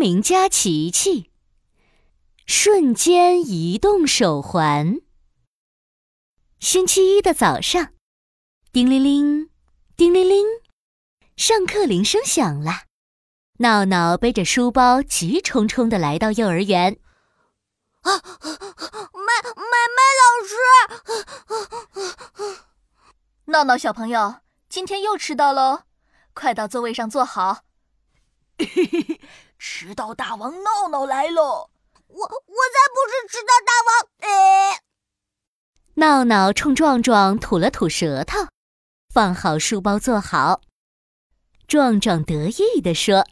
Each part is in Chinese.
明家琪琪，瞬间移动手环。星期一的早上，叮铃铃，叮铃铃，上课铃声响了。闹闹背着书包，急冲冲的来到幼儿园。啊，麦麦麦老师！闹闹小朋友，今天又迟到喽，快到座位上坐好。嘿嘿嘿，迟到大王闹闹来喽！我我才不是迟到大王！哎，闹闹冲壮壮吐了吐舌头，放好书包坐好。壮壮得意地说：“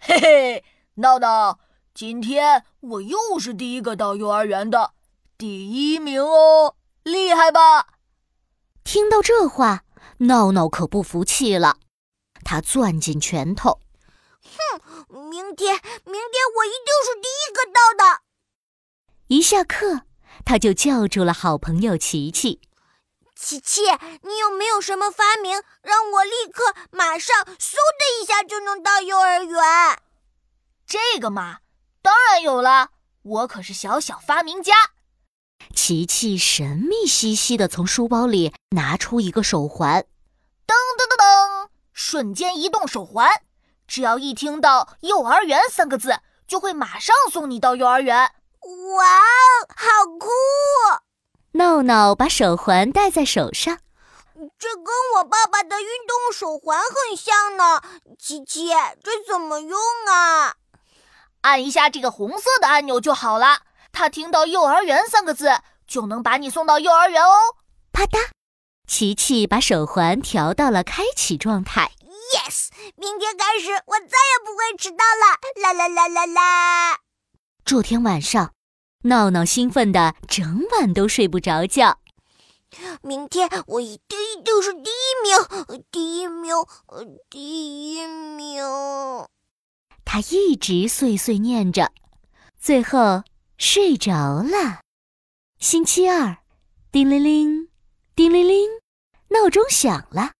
嘿嘿，闹闹。”今天我又是第一个到幼儿园的，第一名哦，厉害吧？听到这话，闹闹可不服气了，他攥紧拳头，哼，明天，明天我一定是第一个到的。一下课，他就叫住了好朋友琪琪。琪琪，你有没有什么发明，让我立刻、马上、嗖的一下就能到幼儿园？这个嘛。当然有了，我可是小小发明家。琪琪神秘兮兮的从书包里拿出一个手环，噔噔噔噔，瞬间移动手环，只要一听到“幼儿园”三个字，就会马上送你到幼儿园。哇哦，好酷！闹闹把手环戴在手上，这跟我爸爸的运动手环很像呢。琪琪，这怎么用啊？按一下这个红色的按钮就好了。他听到“幼儿园”三个字，就能把你送到幼儿园哦。啪嗒，琪琪把手环调到了开启状态。Yes，明天开始我再也不会迟到了。啦啦啦啦啦！这天晚上，闹闹兴奋的整晚都睡不着觉。明天我一定一定是第一名，第一名，第一名。他一直碎碎念着，最后睡着了。星期二，叮铃铃，叮铃铃，闹钟响了。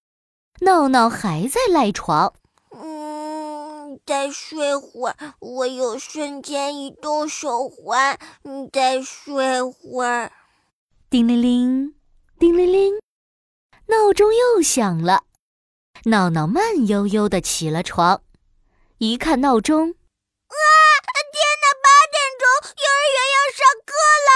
闹闹还在赖床。嗯，再睡会儿。我有瞬间移动手环。你再睡会儿。叮铃铃，叮铃铃，闹钟又响了。闹闹慢悠悠的起了床。一看闹钟，啊！天哪，八点钟，幼儿园要上课了。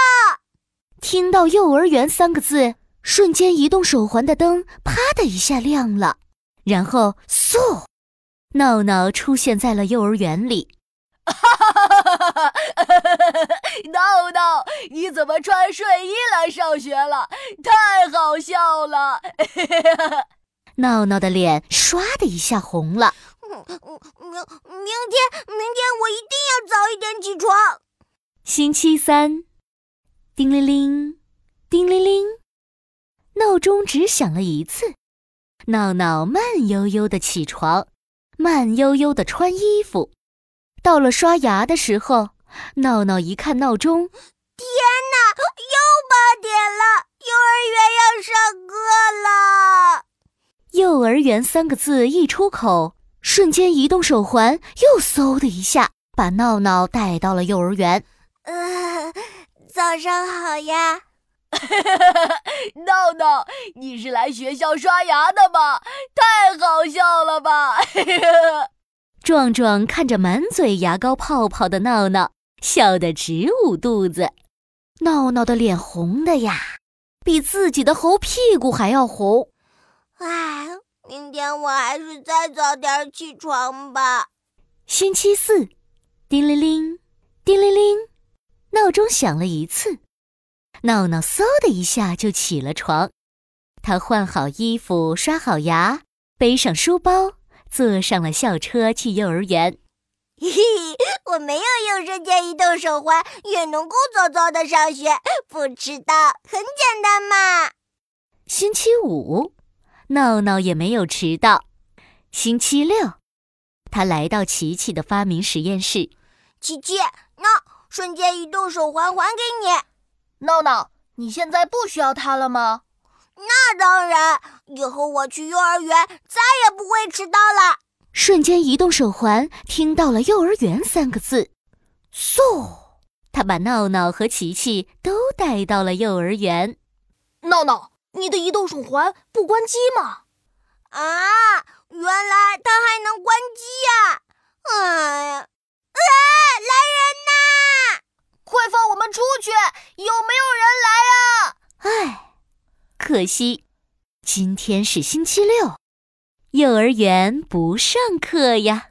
听到“幼儿园”三个字，瞬间移动手环的灯啪的一下亮了，然后嗖，闹闹出现在了幼儿园里。哈哈哈哈哈！闹闹，你怎么穿睡衣来上学了？太好笑了！闹闹的脸唰的一下红了。明明天，明天我一定要早一点起床。星期三，叮铃铃，叮铃铃，闹钟只响了一次。闹闹慢悠悠的起床，慢悠悠的穿衣服。到了刷牙的时候，闹闹一看闹钟，天哪，又八点了，幼儿园要上课了。幼儿园三个字一出口。瞬间移动手环又嗖的一下把闹闹带到了幼儿园。呃，早上好呀，闹 闹，你是来学校刷牙的吗？太好笑了吧！壮壮看着满嘴牙膏泡泡的闹闹，笑得直捂肚子。闹闹的脸红的呀，比自己的猴屁股还要红。唉。明天我还是再早点起床吧。星期四，叮铃铃，叮铃铃，闹钟响了一次，闹闹嗖的一下就起了床。他换好衣服，刷好牙，背上书包，坐上了校车去幼儿园。嘿嘿，我没有用瞬间移动手环，也能够早早的上学，不迟到，很简单嘛。星期五。闹闹也没有迟到。星期六，他来到琪琪的发明实验室。琪琪，那瞬间移动手环还给你。闹闹，你现在不需要它了吗？那当然，以后我去幼儿园再也不会迟到了。瞬间移动手环听到了“幼儿园”三个字，嗖，他把闹闹和琪琪都带到了幼儿园。闹闹，你的移动手环不关机吗？啊，原来它还能关机呀！哎呀，啊，来人呐！快放我们出去！有没有人来啊？唉，可惜今天是星期六，幼儿园不上课呀。